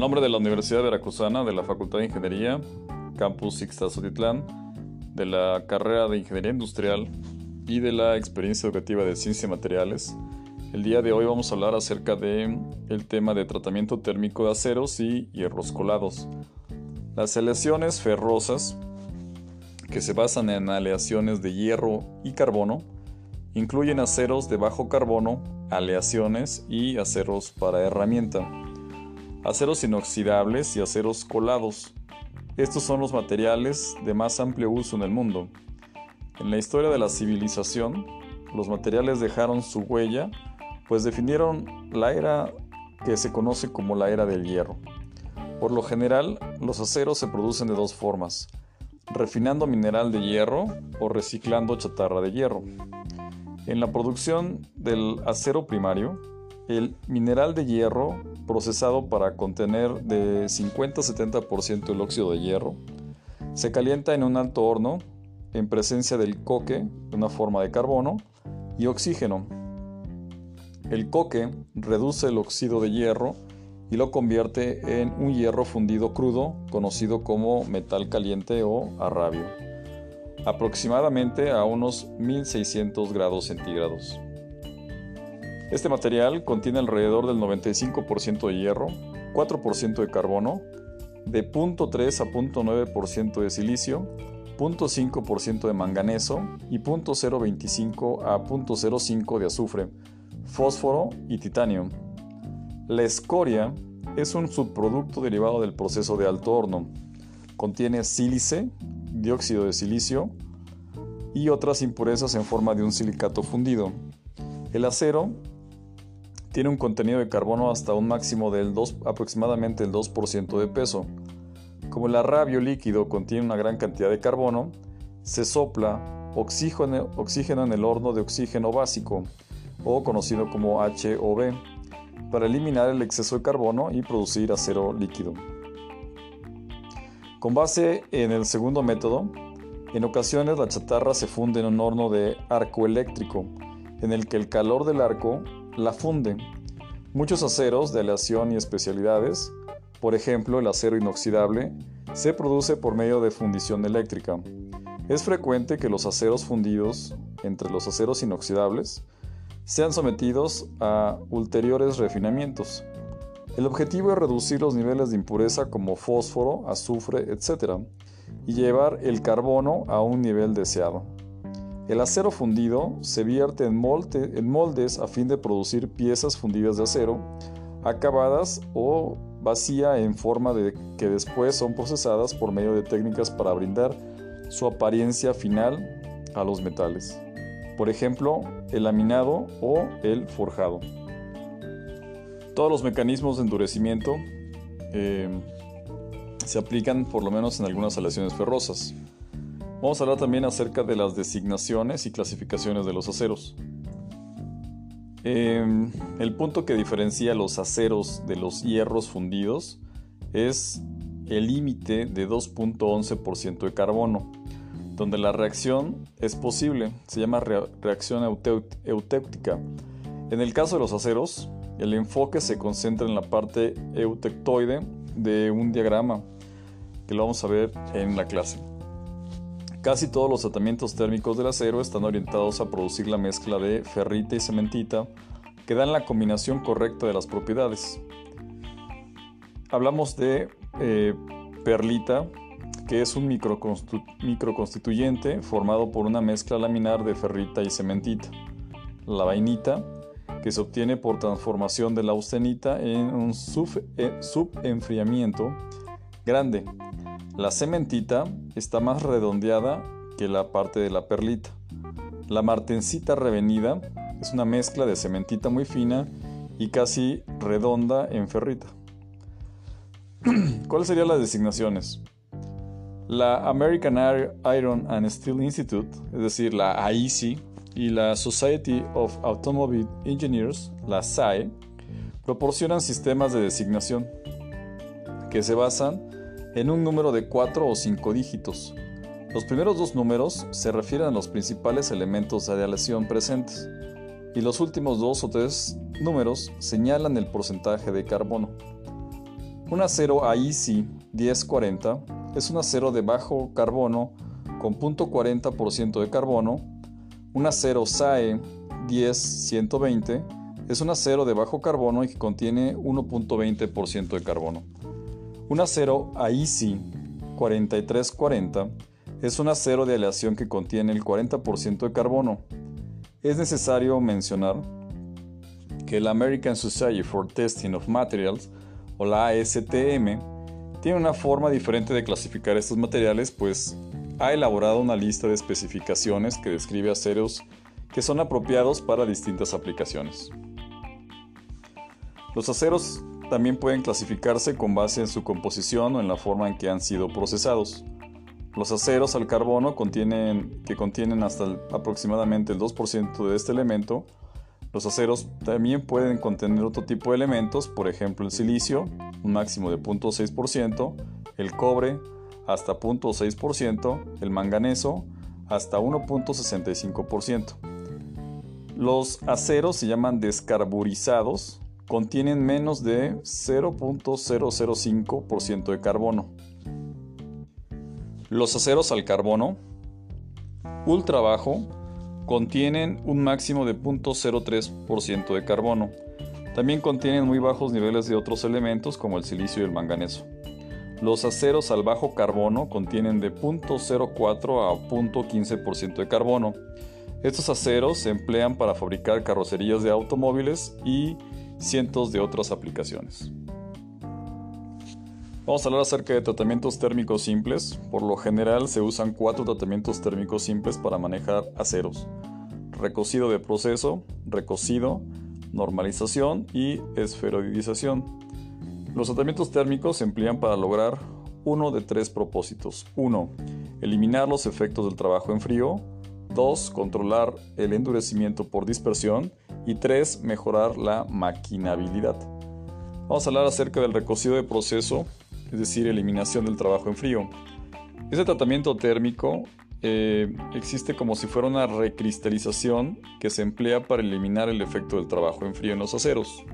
Nombre de la Universidad Veracruzana, de la Facultad de Ingeniería, Campus Ixtazotitlán, de la carrera de Ingeniería Industrial y de la experiencia educativa de Ciencia y Materiales. El día de hoy vamos a hablar acerca de el tema de tratamiento térmico de aceros y hierros colados. Las aleaciones ferrosas, que se basan en aleaciones de hierro y carbono, incluyen aceros de bajo carbono, aleaciones y aceros para herramienta aceros inoxidables y aceros colados. Estos son los materiales de más amplio uso en el mundo. En la historia de la civilización, los materiales dejaron su huella, pues definieron la era que se conoce como la era del hierro. Por lo general, los aceros se producen de dos formas, refinando mineral de hierro o reciclando chatarra de hierro. En la producción del acero primario, el mineral de hierro procesado para contener de 50 a 70% el óxido de hierro se calienta en un alto horno en presencia del coque, una forma de carbono, y oxígeno. El coque reduce el óxido de hierro y lo convierte en un hierro fundido crudo conocido como metal caliente o arrabio, aproximadamente a unos 1600 grados centígrados. Este material contiene alrededor del 95% de hierro, 4% de carbono, de 0.3 a 0.9% de silicio, 0.5% de manganeso y 0.025 a 0.05 de azufre, fósforo y titanio. La escoria es un subproducto derivado del proceso de alto horno. Contiene sílice, dióxido de silicio y otras impurezas en forma de un silicato fundido. El acero tiene un contenido de carbono hasta un máximo del 2, aproximadamente el 2% de peso. Como el arrabio líquido contiene una gran cantidad de carbono, se sopla oxígeno, oxígeno en el horno de oxígeno básico, o conocido como HOB, para eliminar el exceso de carbono y producir acero líquido. Con base en el segundo método, en ocasiones la chatarra se funde en un horno de arco eléctrico, en el que el calor del arco la funde. Muchos aceros de aleación y especialidades, por ejemplo el acero inoxidable, se produce por medio de fundición eléctrica. Es frecuente que los aceros fundidos entre los aceros inoxidables sean sometidos a ulteriores refinamientos. El objetivo es reducir los niveles de impureza como fósforo, azufre, etc. y llevar el carbono a un nivel deseado. El acero fundido se vierte en, moldes a fin de producir piezas fundidas de acero, acabadas o vacía en forma de que después son procesadas por medio de técnicas para brindar su apariencia final a los metales. Por ejemplo, el laminado o el forjado. Todos los mecanismos de endurecimiento eh, se aplican por lo menos en algunas aleaciones ferrosas. Vamos a hablar también acerca de las designaciones y clasificaciones de los aceros. Em, el punto que diferencia los aceros de los hierros fundidos es el límite de 2.11% de carbono, donde la reacción es posible, se llama reacción eutéutica. En el caso de los aceros, el enfoque se concentra en la parte eutectoide de un diagrama, que lo vamos a ver en la clase. Casi todos los tratamientos térmicos del acero están orientados a producir la mezcla de ferrita y cementita que dan la combinación correcta de las propiedades. Hablamos de eh, perlita, que es un microconstituyente formado por una mezcla laminar de ferrita y cementita. La vainita, que se obtiene por transformación de la austenita en un eh, subenfriamiento grande la cementita está más redondeada que la parte de la perlita. La martencita revenida es una mezcla de cementita muy fina y casi redonda en ferrita. ¿Cuáles serían las designaciones? La American Iron and Steel Institute, es decir, la AISI, y la Society of Automobile Engineers, la SAE, proporcionan sistemas de designación que se basan en un número de 4 o 5 dígitos. Los primeros dos números se refieren a los principales elementos de aleación presentes y los últimos dos o tres números señalan el porcentaje de carbono. Un acero AISI 1040 es un acero de bajo carbono con 0.40% de carbono. Un acero SAE 10120 es un acero de bajo carbono y que contiene 1.20% de carbono. Un acero AISI 4340 es un acero de aleación que contiene el 40% de carbono. Es necesario mencionar que la American Society for Testing of Materials o la ASTM tiene una forma diferente de clasificar estos materiales, pues ha elaborado una lista de especificaciones que describe aceros que son apropiados para distintas aplicaciones. Los aceros también pueden clasificarse con base en su composición o en la forma en que han sido procesados. Los aceros al carbono contienen, que contienen hasta aproximadamente el 2% de este elemento los aceros también pueden contener otro tipo de elementos, por ejemplo el silicio, un máximo de 0.6%, el cobre hasta 0.6%, el manganeso hasta 1.65%. Los aceros se llaman descarburizados, contienen menos de 0.005% de carbono. Los aceros al carbono ultra bajo contienen un máximo de 0.03% de carbono. También contienen muy bajos niveles de otros elementos como el silicio y el manganeso. Los aceros al bajo carbono contienen de 0.04 a 0.15% de carbono. Estos aceros se emplean para fabricar carrocerías de automóviles y cientos de otras aplicaciones. Vamos a hablar acerca de tratamientos térmicos simples. Por lo general se usan cuatro tratamientos térmicos simples para manejar aceros. Recocido de proceso, recocido, normalización y esferoidización. Los tratamientos térmicos se emplean para lograr uno de tres propósitos. 1. Eliminar los efectos del trabajo en frío. 2. Controlar el endurecimiento por dispersión. Y 3. Mejorar la maquinabilidad. Vamos a hablar acerca del recocido de proceso es decir, eliminación del trabajo en frío. Ese tratamiento térmico eh, existe como si fuera una recristalización que se emplea para eliminar el efecto del trabajo en frío en los aceros.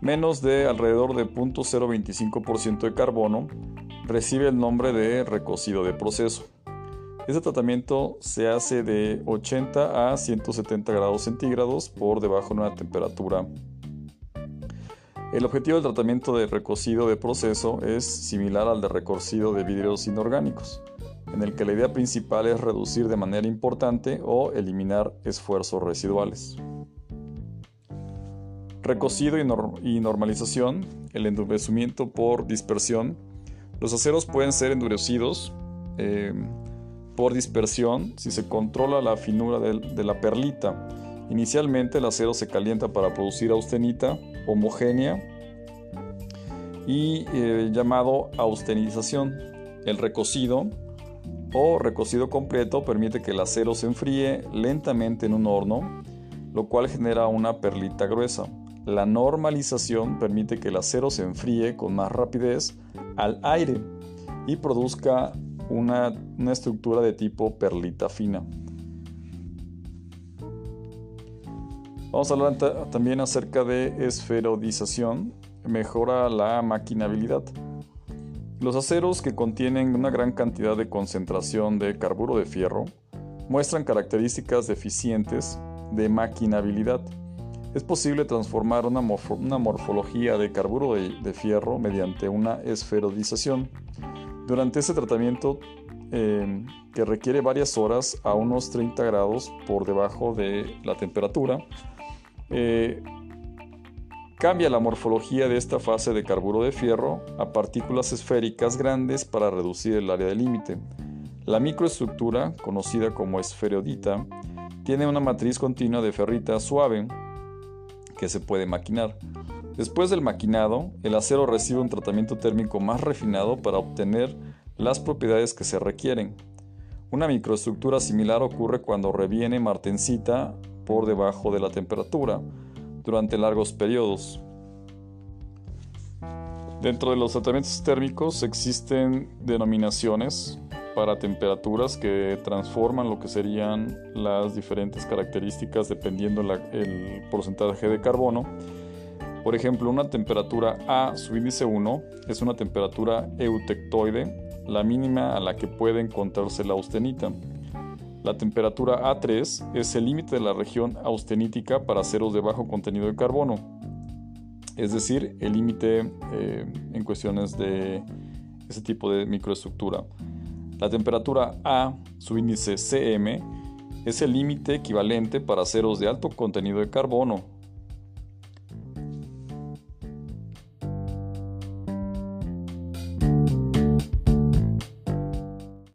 Menos de alrededor de 0.025% de carbono recibe el nombre de recocido de proceso. Este tratamiento se hace de 80 a 170 grados centígrados por debajo de una temperatura el objetivo del tratamiento de recocido de proceso es similar al de recocido de vidrios inorgánicos, en el que la idea principal es reducir de manera importante o eliminar esfuerzos residuales. Recocido y, normalización, el endurecimiento por dispersión. Los aceros pueden ser endurecidos eh, por dispersión si se controla la finura de la perlita. Inicialmente el acero se calienta para producir austenita homogénea y eh, llamado austenización. El recocido o recocido completo permite que el acero se enfríe lentamente en un horno, lo cual genera una perlita gruesa. La normalización permite que el acero se enfríe con más rapidez al aire y produzca una estructura de tipo perlita fina. Vamos a hablar también acerca de esferodización, mejora la maquinabilidad. Los aceros que contienen una gran cantidad de concentración de carburo de fierro muestran características deficientes de maquinabilidad. Es posible transformar una, morfología de carburo de, fierro mediante una esferodización. Durante este tratamiento, eh, que requiere varias horas a unos 30 grados por debajo de la temperatura, eh, cambia la morfología de esta fase de carburo de fierro a partículas esféricas grandes para reducir el área de límite. La microestructura, conocida como esferodita, tiene una matriz continua de ferrita suave que se puede maquinar. Después del maquinado, el acero recibe un tratamiento térmico más refinado para obtener las propiedades que se requieren. Una microestructura similar ocurre cuando reviene martensita por debajo de la temperatura durante largos periodos. Dentro de los tratamientos térmicos existen denominaciones para temperaturas que transforman lo que serían las diferentes características dependiendo el porcentaje de carbono. Por ejemplo, una temperatura A subíndice 1 es una temperatura eutectoide, la mínima a la que puede encontrarse la austenita. La temperatura A3 es el límite de la región austenítica para aceros de bajo contenido de carbono, es decir, el límite eh, en cuestiones de ese tipo de microestructura. La temperatura A, subíndice CM, es el límite equivalente para aceros de alto contenido de carbono,